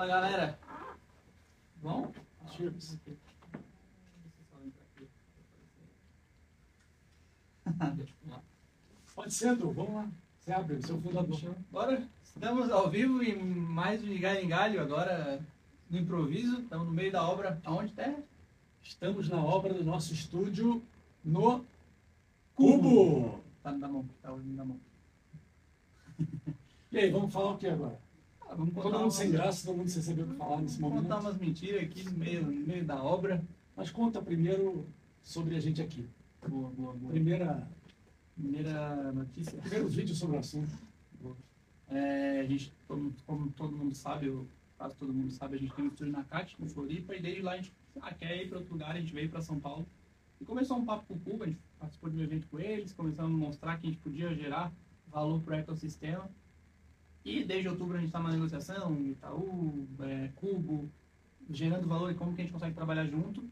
Fala galera. Bom? Chips. Pode ser, Edu, vamos lá. Você abre, você é o fundador. Bora. Estamos ao vivo em mais um de Galho em Galho, agora no improviso. Estamos no meio da obra. Aonde, Terra? Estamos na obra do nosso estúdio no Cubo. Tá na mão, tá olhando na mão. E aí, vamos falar o que agora? Vamos Todo mundo umas- sem graça, todo mundo sem saber o que falar nesse Vamos contar momento. umas mentiras aqui no meio, no meio da obra. Mas conta primeiro sobre a gente aqui. Boa, boa, boa. Primeira, Primeira notícia. primeiro vídeo sobre o assunto. É, a gente, como, como todo mundo sabe, ou quase todo mundo sabe, a gente tem um estúdio na CAT, no Floripa, e desde lá a gente ah, quer ir para outro lugar, a gente veio para São Paulo. E começou um papo com o Cuba, a gente participou de um evento com eles, começamos a mostrar que a gente podia gerar valor para o ecossistema. E desde outubro a gente está na negociação, Itaú, é, Cubo, gerando valor e como que a gente consegue trabalhar junto.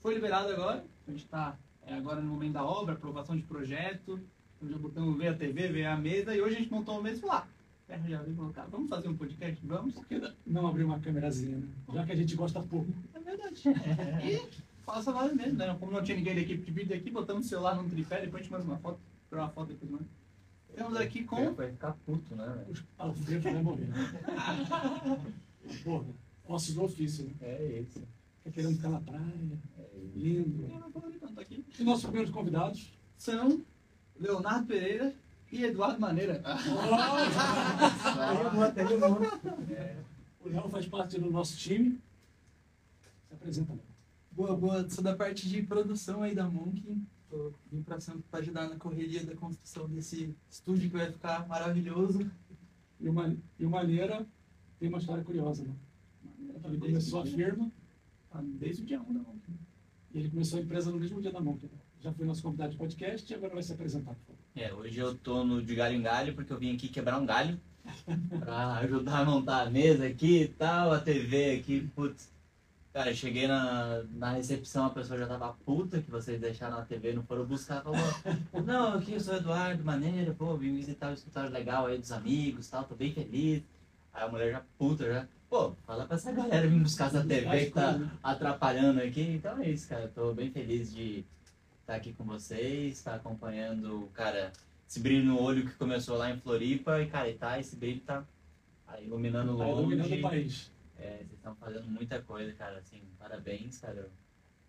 Foi liberado agora, a gente está agora no momento da obra, aprovação de projeto, então já botamos ver a TV, ver a mesa, e hoje a gente montou uma mesa e falou, ah, Terra já veio colocar, vamos fazer um podcast? Vamos, porque Não abrir uma câmerazinha, né? Já que a gente gosta pouco. é verdade. E faça nós mesmo, né? Como não tinha ninguém da equipe de vídeo aqui, botamos o celular no tripé, depois a gente manda uma foto, tirar uma foto depois, manda. Estamos aqui com Vai ficar puto, né? velho? Os alfreios vai morrer. Porra, ossos do ofício, né? É isso. Fica querendo ficar na praia, É lindo. Eu não vou tanto aqui. E nossos primeiros convidados? São Leonardo Pereira e Eduardo Maneira. Novo. O Léo faz parte do nosso time. Se apresenta, Léo. Boa, boa. Sou da parte de produção aí da Monk. Tô vim pra Santos pra ajudar na correria da construção desse estúdio que vai ficar maravilhoso. E o, e o Maneira tem uma história curiosa, né? Ele começou a firma Tá Desde o dia 1 da mão. e ele começou a empresa no mesmo dia da Monk. Já foi nosso convidado de podcast e agora vai se apresentar, por favor. É, hoje eu tô no de galho em galho porque eu vim aqui quebrar um galho pra ajudar a montar a mesa aqui e tal, a TV aqui, putz. Cara, eu cheguei na, na recepção, a pessoa já tava puta que vocês deixaram a TV, não foram buscar, falou, não, aqui eu sou Eduardo Maneira, pô, vim visitar o escritório legal aí dos amigos tal, tô bem feliz. Aí a mulher já puta, já, pô, fala pra essa galera vir buscar essa TV que tá atrapalhando aqui. Então é isso, cara. Eu tô bem feliz de estar aqui com vocês, estar acompanhando, cara, esse brilho no olho que começou lá em Floripa. E, cara, e tá, esse brilho tá aí iluminando Tá iluminando o país. É, vocês estão fazendo muita coisa, cara. Assim, parabéns, cara.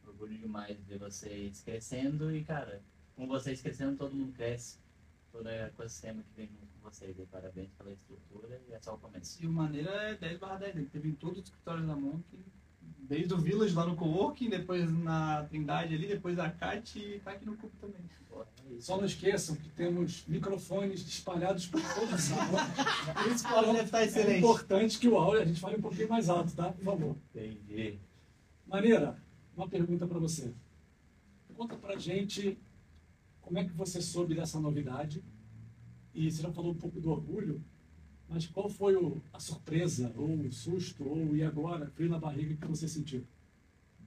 Orgulho demais de vocês crescendo e, cara, com vocês crescendo, todo mundo cresce. Todo o ecossistema que vem junto com vocês. E parabéns pela estrutura e é só o começo. E o Maneira é 10 barra 10. Ele teve em todos os escritórios da Monk. Desde o Village lá no Coworking, depois na Trindade ali, depois a Cat e tá aqui no Cubo também. É. Só não esqueçam que temos microfones espalhados por toda a sala. Por isso que o áudio deve estar É excelente. importante que o áudio a gente fale um pouquinho mais alto, tá? Por favor. Entendi. Maneira, uma pergunta para você. Conta pra gente como é que você soube dessa novidade. E você já falou um pouco do orgulho, mas qual foi o- a surpresa, ou o susto, ou e agora, frio na barriga que você sentiu?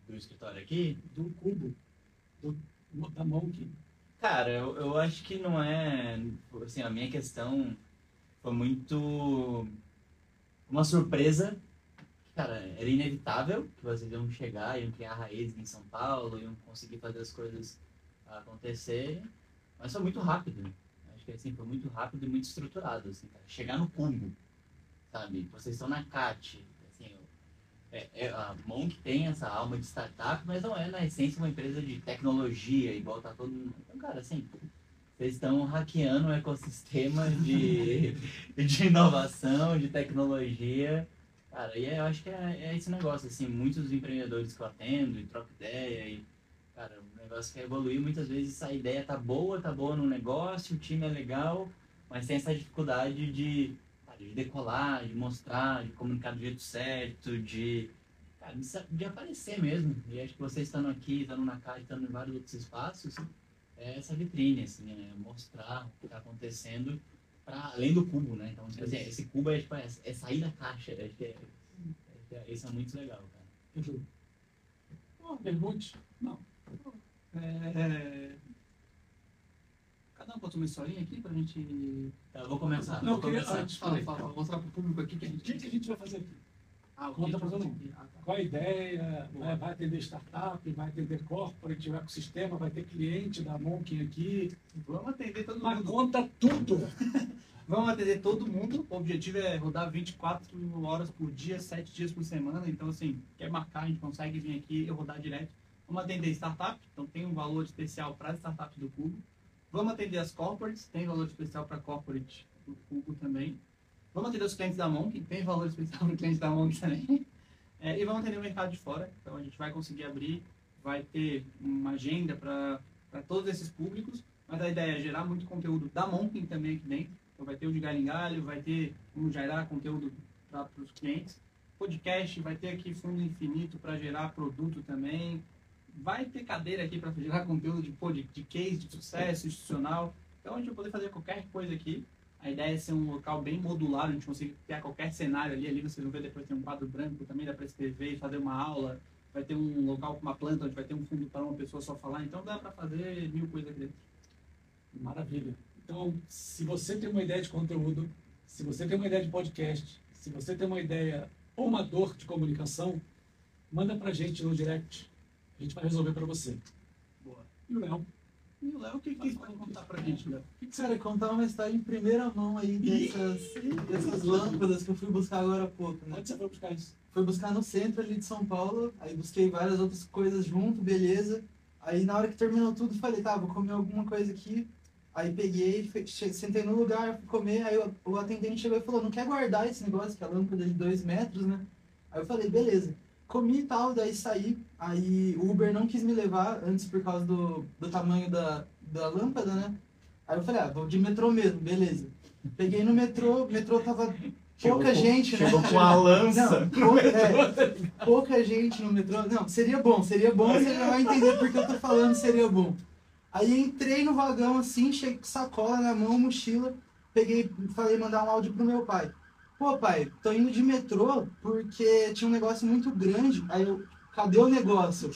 Do escritório aqui, Do cubo, do, da Monk. Cara, eu, eu acho que não é. Assim, a minha questão foi muito. Uma surpresa. Cara, era inevitável que vocês iam chegar, iam criar raízes em São Paulo, iam conseguir fazer as coisas acontecerem. Mas foi muito rápido. Que assim, foi muito rápido e muito estruturado. Assim, cara. Chegar no cubo, sabe? Vocês estão na CAT. Assim, é, é, a Monk tem essa alma de startup, mas não é, na essência, uma empresa de tecnologia, igual tá todo mundo. Então, cara, assim, vocês estão hackeando o ecossistema de, de inovação, de tecnologia. Cara, e eu acho que é, é esse negócio, assim, muitos empreendedores que eu atendo e troco ideia e, cara, negócio quer evoluir, muitas vezes a ideia tá boa, tá boa no negócio, o time é legal, mas tem essa dificuldade de de decolar, de mostrar, de comunicar do jeito certo, de, de, aparecer mesmo. E acho que vocês estando aqui, estando na casa, estando em vários outros espaços, é essa vitrine, assim, é mostrar o que está acontecendo para além do cubo, né? Então, tipo assim, esse cubo é, tipo, é, é sair da caixa. Acho que é, que é- isso é muito legal, cara. Edu. Oh, pergunte. Não. É... Cada um conta uma historinha aqui pra gente. Então, eu vou começar. Não, vou eu queria começar. antes. Fala, fala, fala, mostrar pro público aqui que a O gente. que, que a gente vai fazer aqui? Ah, o Conta que todo que- mundo. Ah, tá. Qual a ideia? Vai, vai atender startup, vai atender corporate, o ecossistema, vai ter cliente da Monkin aqui. Vamos atender todo Mas mundo. conta tudo. Vamos atender todo mundo. O objetivo é rodar 24 horas por dia, 7 dias por semana. Então, assim, quer marcar, a gente consegue vir aqui e rodar direto. Vamos atender startup, então tem um valor especial para startups do Cubo. Vamos atender as corporates, tem valor especial para corporate do Cubo também. Vamos atender os clientes da Monk, tem valor especial para o cliente da Monk também. É, e vamos atender o mercado de fora. Então a gente vai conseguir abrir, vai ter uma agenda para todos esses públicos. Mas a ideia é gerar muito conteúdo da Monk também aqui dentro. Então vai ter o de galho em galho, vai ter como gerar conteúdo para os clientes. Podcast, vai ter aqui fundo infinito para gerar produto também. Vai ter cadeira aqui para gerar conteúdo de, pô, de, de case, de sucesso institucional. Então a gente vai poder fazer qualquer coisa aqui. A ideia é ser um local bem modular, a gente consegue criar qualquer cenário ali. Ali vocês vão ver depois tem um quadro branco também, dá para escrever e fazer uma aula. Vai ter um local com uma planta onde vai ter um fundo para uma pessoa só falar. Então dá para fazer mil coisas aqui dentro. Maravilha. Então, se você tem uma ideia de conteúdo, se você tem uma ideia de podcast, se você tem uma ideia ou uma dor de comunicação, manda pra gente no direct. A gente vai resolver pra você. Boa. E o Léo? E o Léo, o que, que você pode contar pra gente, Léo? Cara, contar uma história em primeira mão aí dessas, dessas lâmpadas que eu fui buscar agora há pouco, né? Onde você foi buscar isso? Fui buscar no centro ali de São Paulo, aí busquei várias outras coisas junto, beleza. Aí na hora que terminou tudo, falei, tá, vou comer alguma coisa aqui. Aí peguei, sentei no lugar, fui comer, aí o, o atendente chegou e falou, não quer guardar esse negócio, que é a lâmpada de dois metros, né? Aí eu falei, beleza. Comi e tal, daí saí, aí o Uber não quis me levar antes por causa do, do tamanho da, da lâmpada, né? Aí eu falei, ah, vou de metrô mesmo, beleza. Peguei no metrô, o metrô tava pouca com- gente, né? Chegou com a lança. Não, pouca, é, pouca gente no metrô. Não, seria bom, seria bom, você já vai entender porque eu tô falando seria bom. Aí entrei no vagão assim, cheguei com sacola na mão, mochila, peguei, falei mandar um áudio pro meu pai. Pô, pai, tô indo de metrô porque tinha um negócio muito grande. Aí eu, cadê o negócio?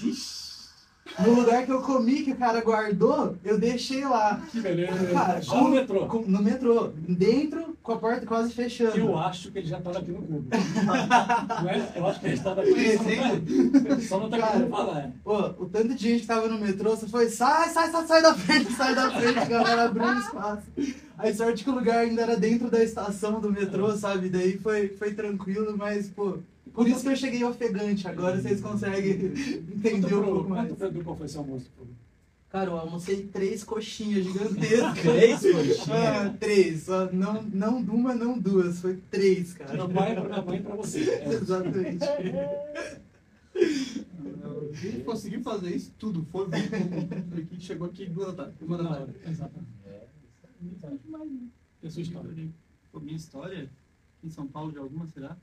No lugar que eu comi, que o cara guardou, eu deixei lá. Que beleza. Cara, Já no metrô. Com- no metrô, dentro, com a porta quase fechando. Eu acho que ele já estava aqui no Google. não é? Eu acho que ele estava aqui. Só não tá- Só não tá Cara, querendo falar. Pô, o tanto de gente que tava no metrô, você foi, sai, sai, sai, sai da frente, sai da frente, a galera abriu espaço. Aí sorte que o lugar ainda era dentro da estação do metrô, sabe? Daí foi, foi tranquilo, mas, pô, por isso que eu cheguei ofegante. Agora vocês conseguem entender um pouco mais. Edu qual foi seu almoço. Cara, eu almocei três coxinhas gigantescas. Três coxinhas? Ah, três, não, não uma, não duas, foi três, cara. Meu pai é pra minha mãe e pra você. É. Exatamente. Ele conseguiu fazer isso tudo. Foi aqui, chegou aqui duas da tarde. Uma da tarde. hora, Exatamente. E a sua história? Minha história em São Paulo de alguma, será?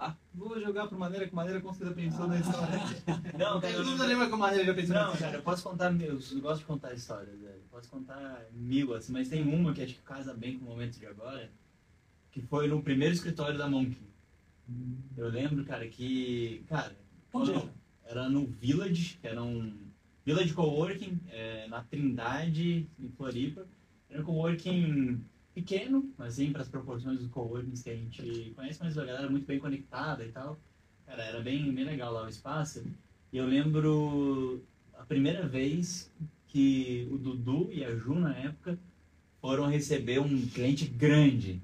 Ah, vou jogar pro Maneira, que Maneira com certeza pensou na história. Não, Eu cara, não lembro que o Maneira já pensou Não, cara, eu posso contar mil, eu gosto de contar histórias, velho. Eu Posso contar mil, assim, mas tem uma que acho que casa bem com o momento de agora, que foi no primeiro escritório da Monkey. Eu lembro, cara, que, cara, Onde quando- era no Village, que era um Village Coworking, é, na Trindade, em Floripa. Era um coworking pequeno, assim, para as proporções dos coworkings que a gente conhece, mas a galera muito bem conectada e tal. Cara, era bem, bem legal lá o espaço. E eu lembro a primeira vez que o Dudu e a Ju, na época, foram receber um cliente grande.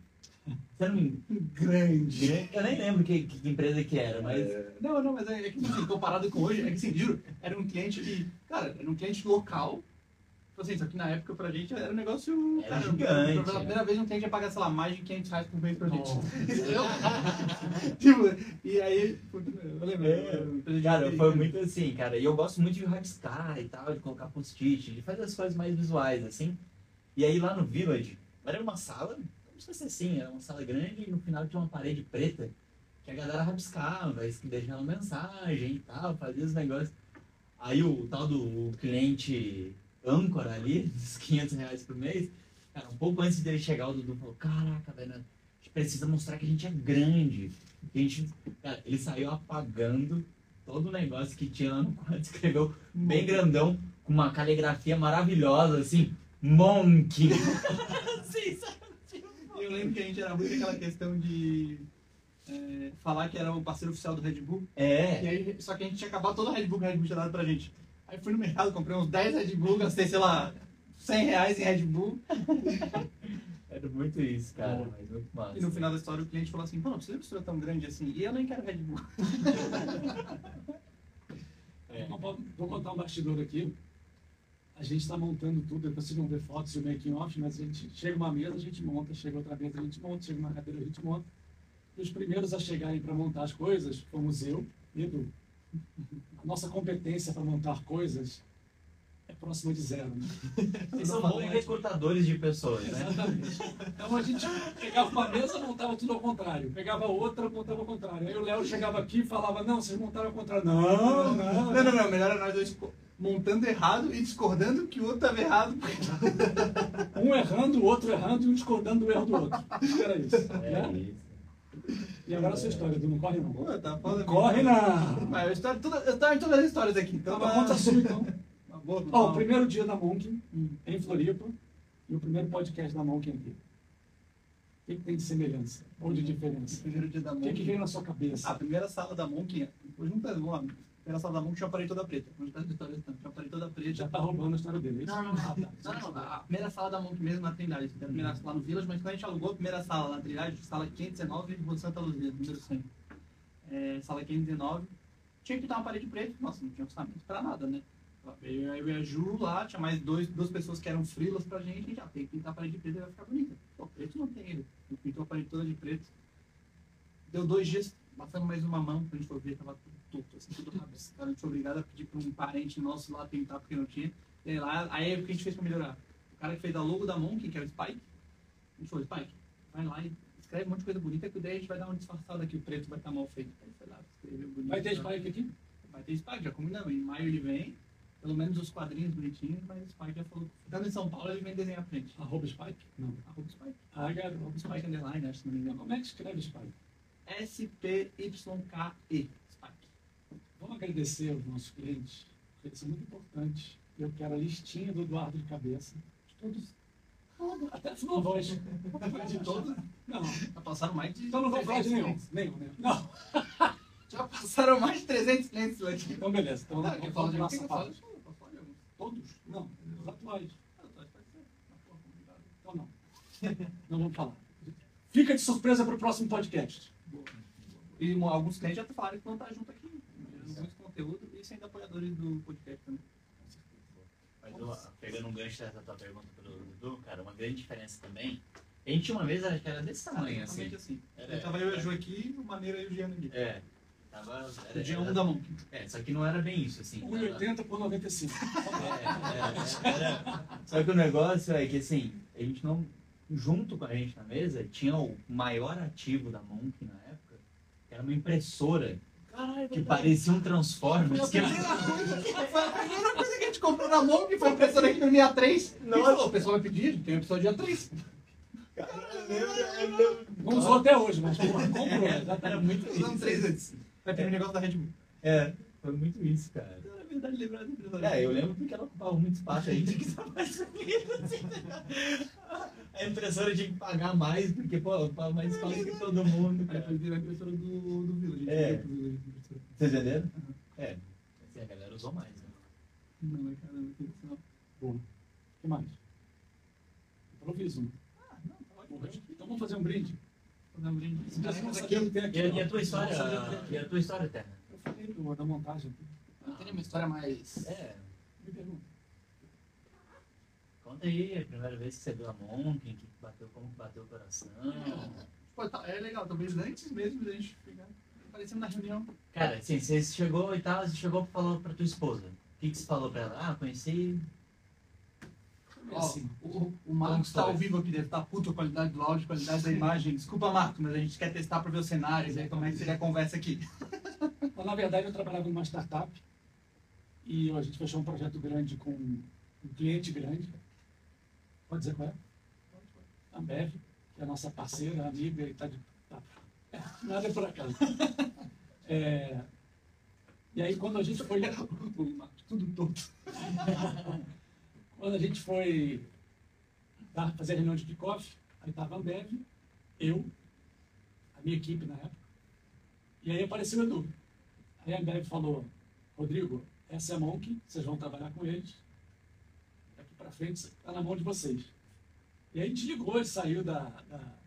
Você não me... Grande. Grande? Eu nem lembro que, que empresa que era, mas... Não, não, mas é, é que assim, comparado com hoje, é que assim, juro, era um cliente que, cara, era um cliente local. Tipo assim, só que na época pra gente era um negócio. Era cara, gigante, Pela é. primeira vez um cliente ia pagar, sei lá, mais de 500 reais por mês pra gente. Oh. Entendeu? tipo, e aí, eu lembro. É, Cara, foi muito assim, cara. E eu gosto muito de rabiscar e tal, de colocar post-it, de fazer as coisas mais visuais, assim. E aí lá no Village, era uma sala, como se fosse assim, era uma sala grande e no final tinha uma parede preta que a galera rabiscava, es- deixava mensagem e tal, fazia os negócios. Aí o tal do cliente âncora ali, dos 500 reais por mês, cara, um pouco antes dele chegar, o Dudu falou, caraca, velho, a gente precisa mostrar que a gente é grande. A gente, cara, ele saiu apagando todo o negócio que tinha lá no quadro, escreveu bem grandão, com uma caligrafia maravilhosa, assim, Monk. Assim, sabe? Eu lembro que a gente era muito aquela questão de. é, falar que era o parceiro oficial do Red Bull. E É. aí, só que a gente tinha acabado todo o Red Bull que o Red Bull tinha dado pra gente. Aí fui no mercado, comprei uns 10 Red Bull, gastei, sei lá, 100 reais em Red Bull. Era muito isso, cara. Boa. Mas muito massa. E no final da história o cliente falou assim, pô, não precisa de mistura tão grande assim. E eu nem quero Red Bull. É. Vou, vou contar um bastidor aqui. A gente está montando tudo, depois vocês vão ver fotos e o making off, mas a gente chega uma mesa, a gente monta, chega outra mesa, a gente monta, chega uma cadeira, a gente monta. E os primeiros a chegarem para montar as coisas fomos eu e Edu. A nossa competência para montar coisas é próxima de zero. Né? Vocês são bons recrutadores de pessoas, né? Exatamente. Então a gente pegava uma mesa, montava tudo ao contrário. Pegava outra, montava ao contrário. Aí o Léo chegava aqui e falava, não, vocês montaram ao contrário. Não, não, Não, não, não. Melhor era nós dois montando errado e discordando que o outro estava errado. Um errando, o outro errando e um discordando do erro do outro. Era isso. É né? isso. E agora a sua história, Edu, não corre não. Pô, tá. Corre não! Mas eu estou, tudo, eu estou em todas as histórias aqui. Então, Então, conta a sua então. Boa, Ó, uma- o primeiro dia da Monk em Floripa e o primeiro podcast da Monk aqui. O que, que tem de semelhança? Ou de diferença? primeiro dia da O que, Monk. que veio na sua cabeça? A primeira sala da Monk, juntar, vamos lá. A primeira sala da Monk tinha uma parede toda preta. Vamos juntar as histórias então. Tinha uma parede toda preta. Já tá roubando a história dele. é? Não, não, não. Não, não, a primeira sala da Monk mesmo na Trindade. A primeira lá no Village, mas quando a gente alugou a primeira sala na Trindade, sala 519, Rua Santa Luzia, número 100. É, sala 519. Tinha que pintar uma parede preta. Nossa, não tinha orçamento pra nada, né? Veio eu e a Ju lá, tinha mais dois, duas pessoas que eram frilas pra gente, e já tem que pintar a parede de preto e vai ficar bonita. Pô, preto não tem ele. Ele pintou a parede toda de preto. Deu dois dias, passando mais uma mão, quando a gente foi ver, tava tudo torto, assim, tudo rabiscado. A gente foi obrigado a pedir pra um parente nosso lá pintar porque não tinha. E aí, lá, aí o que a gente fez pra melhorar? O cara que fez a logo da Monk, que era o Spike, a gente falou, Spike, vai lá e escreve um monte de coisa bonita, que daí a gente vai dar uma disfarçada aqui, o preto vai estar mal feito. Aí foi lá, escreveu bonito. Vai ter Spike aqui? Vai ter Spike, já combinamos. Em maio ele vem, pelo menos os quadrinhos bonitinhos, mas o Spike já falou, estando em São Paulo, ele vem desenhar pra gente. Arroba Spike? Não. Arroba Spike. Ah, garoto. Arroba Spike Underline, acho que não me engano. Como é que escreve Spike? S-P-Y-K-E. Vamos agradecer aos nossos clientes, porque eles são muito importantes. Eu quero a listinha do Eduardo de cabeça. De todos. Até a sua voz. De todos? Não. Já passaram mais de Então não vou falar de 300 nenhum. Nenhum, nenhum. Não. Já passaram mais de 300 clientes lá aqui. Então beleza. Então Não, não de falar de nossa parte. Todos? Não. Os atuais. Ah, tá. Então não. Não vamos falar. Fica de surpresa para o próximo podcast. E alguns clientes já falaram que vão estar junto aqui. E sendo apoiadores do podcast também. Mas ó, pegando um gancho dessa tua pergunta pro Dudu, cara, uma grande diferença também. A gente uma vez acho que era desse tamanho, assim. Assim. Era- tava eu e a Ju aqui, o Maneiro e o Jean aqui. É. Tava. O Era, era- um da mão. É, só que não era bem isso, assim. Tava- 1,80 por 95. É, é, era- Só que o negócio é que assim, a gente não. Junto com a gente na mesa, tinha o maior ativo da Monk na época, que era uma impressora Caralho, que parecia um Transformers. Que... Foi a primeira coisa que a gente comprou na mão, que foi a impressora que no dia 3. Nossa, o pessoal vai pedir, tem uma pessoa dia 3. Não usou até hoje, mas comprou. Era Exatamente. muito isso. 3 antes. Vai ter um negócio da Red Bull. É, foi muito isso, cara. Verdade, lembrar impressora. É, eu lembro porque ela ocupava muito espaço, a gente tinha que estar mais assim. A impressora tinha que pagar mais, porque, pô, ela ocupava mais espaço que todo mundo, Aí cara. virou a impressora do, do Village. É. Impressora. Vocês entenderam? É. Assim, a galera usou mais, né? Não, é caramba, que legal. Boa. O que mais? Improviso. Ah, não, tá ótimo. Então vamos fazer um brinde. Fazer um brinde. Não Mas sabia aqui, o que tem aqui. E a, e tua história? E a tua história, Terra? Eu falei do- da montagem. Eu teria uma história mais... É. Me pergunta. Conta aí, a primeira vez que você viu a Monk, que bateu, como que bateu o coração. Pô, tá, é legal, talvez antes mesmo da gente ficar aparecendo na reunião. Cara, assim, você chegou e tal, você chegou e falou pra tua esposa. O que, que você falou pra ela? Ah, conheci. É Ó, assim. o, o Marcos tá ao vivo aqui, deve estar puto a qualidade do áudio, a qualidade da imagem. Desculpa, Marcos, mas a gente quer testar pra ver os cenários, aí como é que seria a conversa aqui. Mas, na verdade, eu trabalhava numa startup e a gente fechou um projeto grande com um cliente grande. Pode dizer qual é? A Ambev, que é a nossa parceira, amiga e tá de. Tá, é, nada é por acaso. É, e aí, quando a gente foi. Tudo torto. Quando a gente foi dar- fazer a reunião de kickoff, aí estava a Ambev, eu, a minha equipe na época, E aí apareceu o Edu. Aí a Ambev falou, Rodrigo, essa é a Monk, vocês vão trabalhar com eles. Daqui para frente está na mão de vocês. E aí a gente ligou, ele saiu da, da,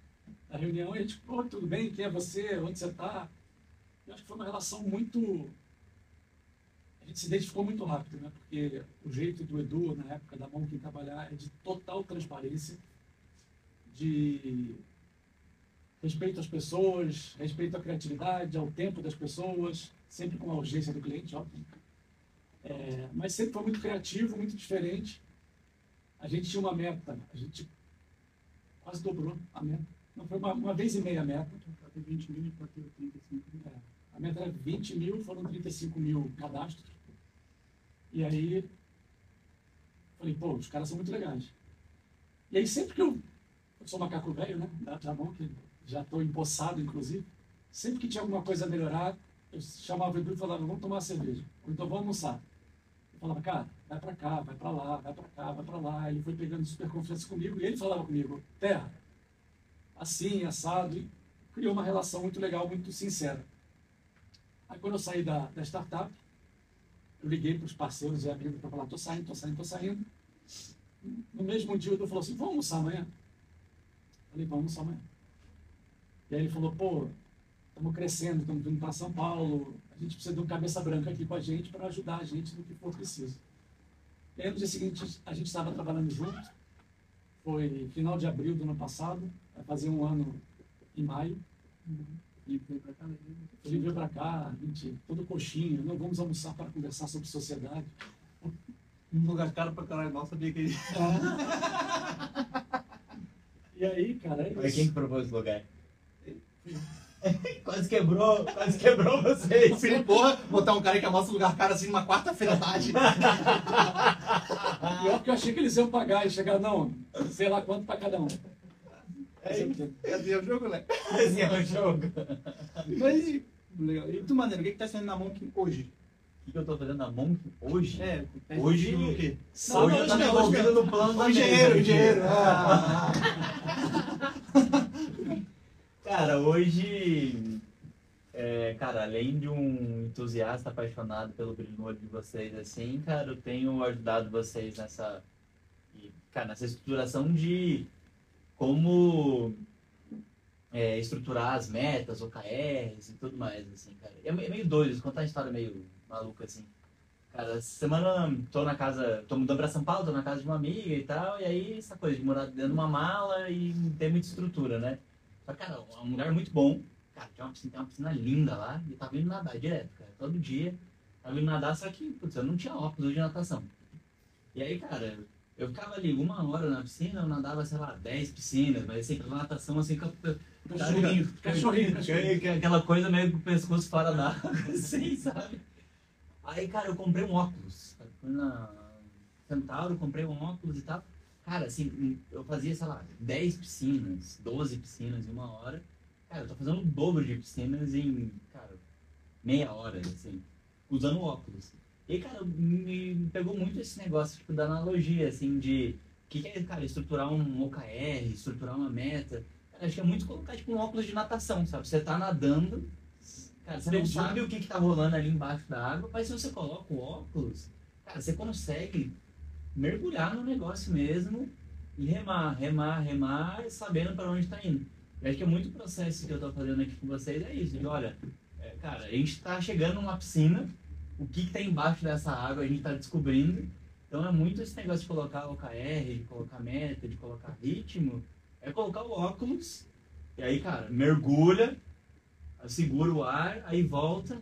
da reunião e a gente, pô, tudo bem, quem é você, onde você está? Eu acho que foi uma relação muito... A gente se identificou muito rápido, né? Porque o jeito do Edu, na época da Monk, trabalhar é de total transparência, de respeito às pessoas, respeito à criatividade, ao tempo das pessoas, sempre com a urgência do cliente, óbvio. É, mas sempre foi muito criativo, muito diferente. A gente tinha uma meta, a gente quase dobrou a meta. Não foi uma, uma vez e meia a meta. Bateu 20 mil e bateu 35 mil. É, a meta era 20 mil, foram 35 mil cadastros. E aí, falei, pô, os caras são muito legais. E aí sempre que eu, eu sou macaco velho, né, da, da mão, que já estou empossado, inclusive, sempre que tinha alguma coisa a melhorar, eu chamava o Edu e falava, vamos tomar cerveja, ou então vamos almoçar. Eu falava, cara, vai pra cá, vai pra lá, vai pra cá, vai pra lá. Ele foi pegando super confiança comigo e ele falava comigo, Terra, assim, assado, e criou uma relação muito legal, muito sincera. Aí quando eu saí da, da startup, eu liguei para os parceiros e amigos para falar, tô saindo, tô saindo, tô saindo. No mesmo dia o Edu falou assim, vamos almoçar amanhã? Falei, vamos almoçar amanhã. E aí ele falou, pô, estamos crescendo, estamos vindo para São Paulo, a gente precisa de um cabeça branca aqui com a gente para ajudar a gente no que for preciso. E aí no dia seguinte a gente estava trabalhando junto, foi final de abril do ano passado, vai fazer um ano em maio. E veio pra cá, né? Ele veio para cá, a gente, todo coxinha, não vamos almoçar para conversar sobre sociedade. Um lugar caro pra caralho, mal sabia que ele. E aí, cara, é Foi isso. quem que propôs esse lugar? Quase quebrou, quase quebrou vocês. O Felipe, porra, botar um cara que almoça um lugar caro assim numa quarta-feira à tarde. Pior que eu achei que eles iam pagar e chegar, não, sei lá quanto para cada um. Cadê o jogo, né? É o jogo. Mas e, legal. E tu, maneiro, o que, que tá sendo na Monk hoje? O que, que eu tô fazendo na Monk hoje? É, Hoje- o quê? Não, hoje eu hoje tô não, envolvido hoje no plano da O engenheiro, mesa. o engenheiro. Ah. Cara, hoje, é, cara, além de um entusiasta apaixonado pelo brilho no olho de vocês, assim, cara, eu tenho ajudado vocês nessa, cara, nessa estruturação de como é, estruturar as metas, OKRs e tudo mais, assim, cara. É é meio doido, contar uma história meio maluca, assim. Cara, semana tô na casa, tô mudando pra São Paulo, tô na casa de uma amiga e tal, e aí essa coisa de morar dentro de uma mala e não ter muita estrutura, né? Só cara, é um lugar muito bom. Cara, tem uma piscina, tem uma piscina linda lá e eu tava indo nadar direto, cara. Todo dia. Tava indo nadar, só que, putz, eu não tinha óculos de natação. E aí, cara, eu ficava ali uma hora na piscina, eu nadava, sei lá, 10 piscinas, mas assim, pela natação, assim, Cachorrinho, cachorrinho, cachorrinho. que- Aquela coisa meio com o pescoço fora da água, assim, sabe? Aí, cara, eu comprei um óculos. Fui na Centauro, comprei um óculos e tal. Cara, assim, eu fazia, sei lá, 10 piscinas, 12 piscinas em uma hora. Cara, eu tô fazendo o dobro de piscinas em, cara, meia hora, assim, usando óculos. E, cara, me pegou muito esse negócio, tipo, da analogia, assim, de... O que, que é, cara, estruturar um OKR, estruturar uma meta. Cara, acho que é muito colocar, tipo, um óculos de natação, sabe? Você tá nadando, cara, você não sabe o que, que tá rolando ali embaixo da água, mas se você coloca o óculos, cara, você consegue mergulhar no negócio mesmo e remar, remar, remar, sabendo para onde está indo. Eu acho que é muito processo que eu estou fazendo aqui com vocês é isso, de olha, é, cara, a gente está chegando numa piscina, o que está embaixo dessa água a gente está descobrindo, então é muito esse negócio de colocar OKR, de colocar meta, de colocar ritmo, é colocar o óculos, e aí, cara, mergulha, segura o ar, aí volta,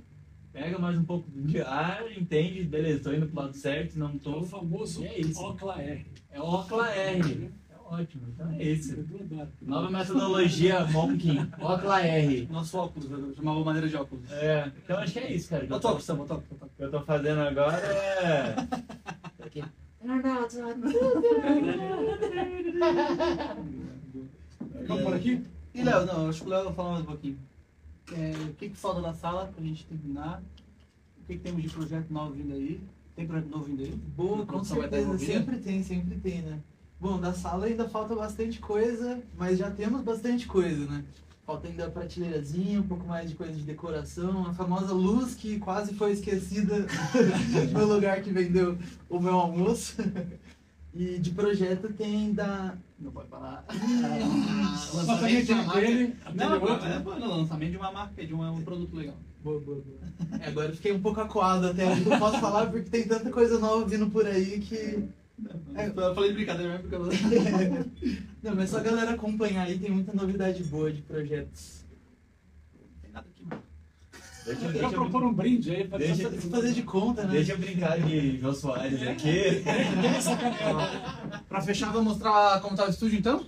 pega mais um pouco de ar, entende, beleza, tô indo pro lado certo, não É o tô. famoso E é isso. Ocla R. É Ocla R. É ótimo, então é isso. Eu adoro. Nova metodologia Monkin, Ocla R. Nosso óculos, eu chamava maneira de óculos. É, então acho que é isso, cara. eu tô- óculos, Sam, bota óculos. O que eu tô fazendo agora é. Aqui. Vamos por aqui? E Léo, não, acho que o Léo vai falar mais um pouquinho. É, o que, que falta na sala pra gente terminar? O que, que temos de projeto novo vindo aí? Tem projeto novo vindo aí? Boa, com certeza. Sempre tem, sempre tem, né? Bom, da sala ainda falta bastante coisa, mas já temos bastante coisa, né? Falta ainda a prateleirazinha, um pouco mais de coisa de decoração, a famosa luz que quase foi esquecida no lugar que vendeu o meu almoço. E de projeto tem da. Não pode falar. O lançamento de uma marca. dele, Não, outro, é, né? no lançamento de uma marca, de um, um produto legal. Boa, boa, boa. É, agora eu fiquei um pouco acuado até. Eu não posso falar porque tem tanta coisa nova vindo por aí que. É. Eu falei de brincadeira mesmo porque eu Não, mas só a galera acompanhar aí, tem muita novidade boa de projetos. não tem nada aqui, mano. Deixa, Eu deixa, propor um brinde aí pra Deixa- fazer de conta, né? deixa eu brincar de João Soares aqui. Pra fechar, vou mostrar como tá o estúdio então?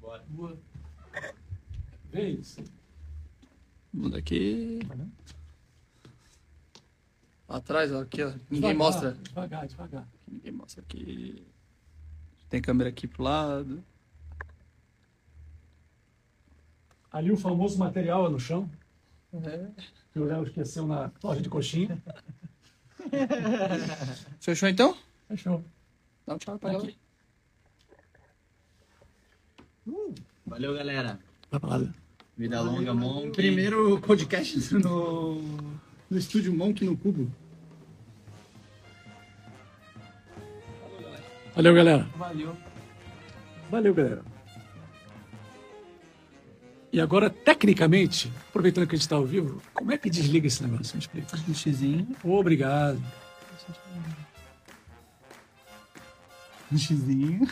Bora. Boa. Vê isso. Vamos daqui. Atrás, ó, aqui, ó. Ninguém Devagar, mostra. Devagar, devagar. Ninguém mostra aqui. Tem câmera aqui pro lado. Ali o famoso material é no chão, É. que o Léo esqueceu na loja de coxinha. Fechou então? Fechou. Dá um tchau pra galera. Valeu, galera. Vida longa, Monk. Primeiro podcast no, no estúdio Monk no Cubo. Valeu, galera. Valeu. Valeu, galera. E agora, tecnicamente, aproveitando que a gente está ao vivo, como é que desliga esse negócio? Me explica. Um xizinho. Obrigado. Um xizinho.